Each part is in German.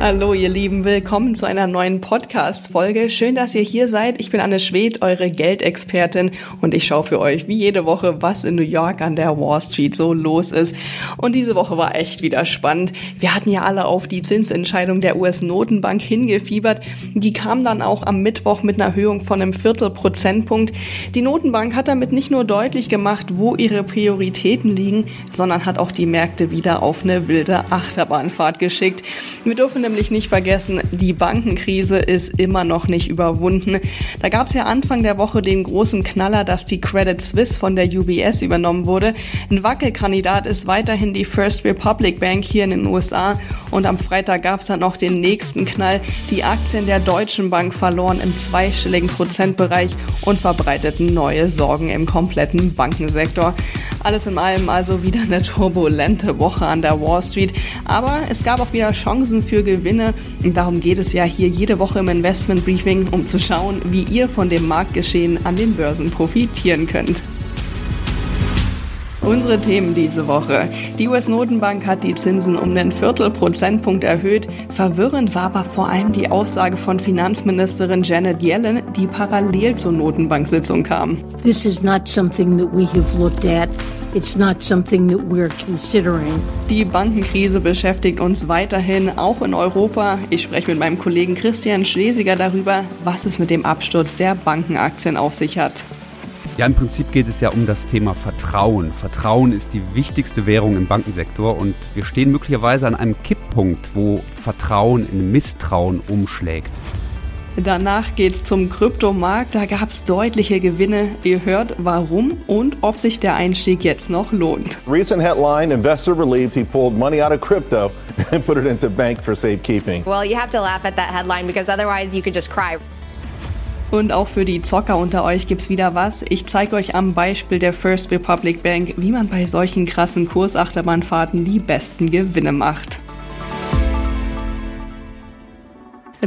Hallo ihr Lieben, willkommen zu einer neuen Podcast-Folge. Schön, dass ihr hier seid. Ich bin Anne Schwedt, eure Geldexpertin und ich schaue für euch wie jede Woche, was in New York an der Wall Street so los ist. Und diese Woche war echt wieder spannend. Wir hatten ja alle auf die Zinsentscheidung der US-Notenbank hingefiebert. Die kam dann auch am Mittwoch mit einer Erhöhung von einem Viertelprozentpunkt. Die Notenbank hat damit nicht nur deutlich gemacht, wo ihre Prioritäten liegen, sondern hat auch die Märkte wieder auf eine wilde Achterbahnfahrt geschickt. Wir dürfen nämlich nicht vergessen, die Bankenkrise ist immer noch nicht überwunden. Da gab es ja Anfang der Woche den großen Knaller, dass die Credit Suisse von der UBS übernommen wurde. Ein Wackelkandidat ist weiterhin die First Republic Bank hier in den USA. Und am Freitag gab es dann noch den nächsten Knall. Die Aktien der Deutschen Bank verloren im zweistelligen Prozentbereich und verbreiteten neue Sorgen im kompletten Bankensektor. Alles in allem also wieder eine turbulente Woche an der Wall Street. Aber es gab auch wieder Chancen für Gewinne. Und darum geht es ja hier jede Woche im Investment Briefing, um zu schauen, wie ihr von dem Marktgeschehen an den Börsen profitieren könnt. Unsere Themen diese Woche. Die US-Notenbank hat die Zinsen um einen Viertelprozentpunkt erhöht. Verwirrend war aber vor allem die Aussage von Finanzministerin Janet Yellen, die parallel zur Notenbank-Sitzung kam. This is not something that we have looked at. It's not something that we're considering. Die Bankenkrise beschäftigt uns weiterhin, auch in Europa. Ich spreche mit meinem Kollegen Christian Schlesiger darüber, was es mit dem Absturz der Bankenaktien auf sich hat. Ja, im Prinzip geht es ja um das Thema Vertrauen. Vertrauen ist die wichtigste Währung im Bankensektor und wir stehen möglicherweise an einem Kipppunkt, wo Vertrauen in Misstrauen umschlägt. Danach geht's zum Kryptomarkt. Da gab's deutliche Gewinne. Ihr hört, warum und ob sich der Einstieg jetzt noch lohnt. Recent headline: Investor relieved he pulled money out of crypto and put it into bank for safekeeping. Well, you have to laugh at that headline because otherwise you could just cry. Und auch für die Zocker unter euch gibt's wieder was. Ich zeige euch am Beispiel der First Republic Bank, wie man bei solchen krassen Kursachterbahnfahrten die besten Gewinne macht.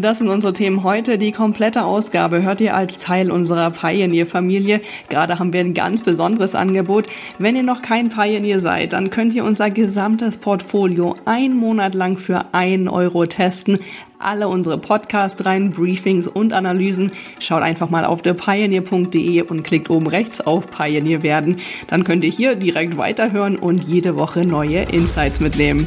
Das sind unsere Themen heute. Die komplette Ausgabe hört ihr als Teil unserer Pioneer-Familie. Gerade haben wir ein ganz besonderes Angebot. Wenn ihr noch kein Pioneer seid, dann könnt ihr unser gesamtes Portfolio einen Monat lang für einen Euro testen. Alle unsere Podcasts rein, Briefings und Analysen. Schaut einfach mal auf thepioneer.de und klickt oben rechts auf Pioneer werden. Dann könnt ihr hier direkt weiterhören und jede Woche neue Insights mitnehmen.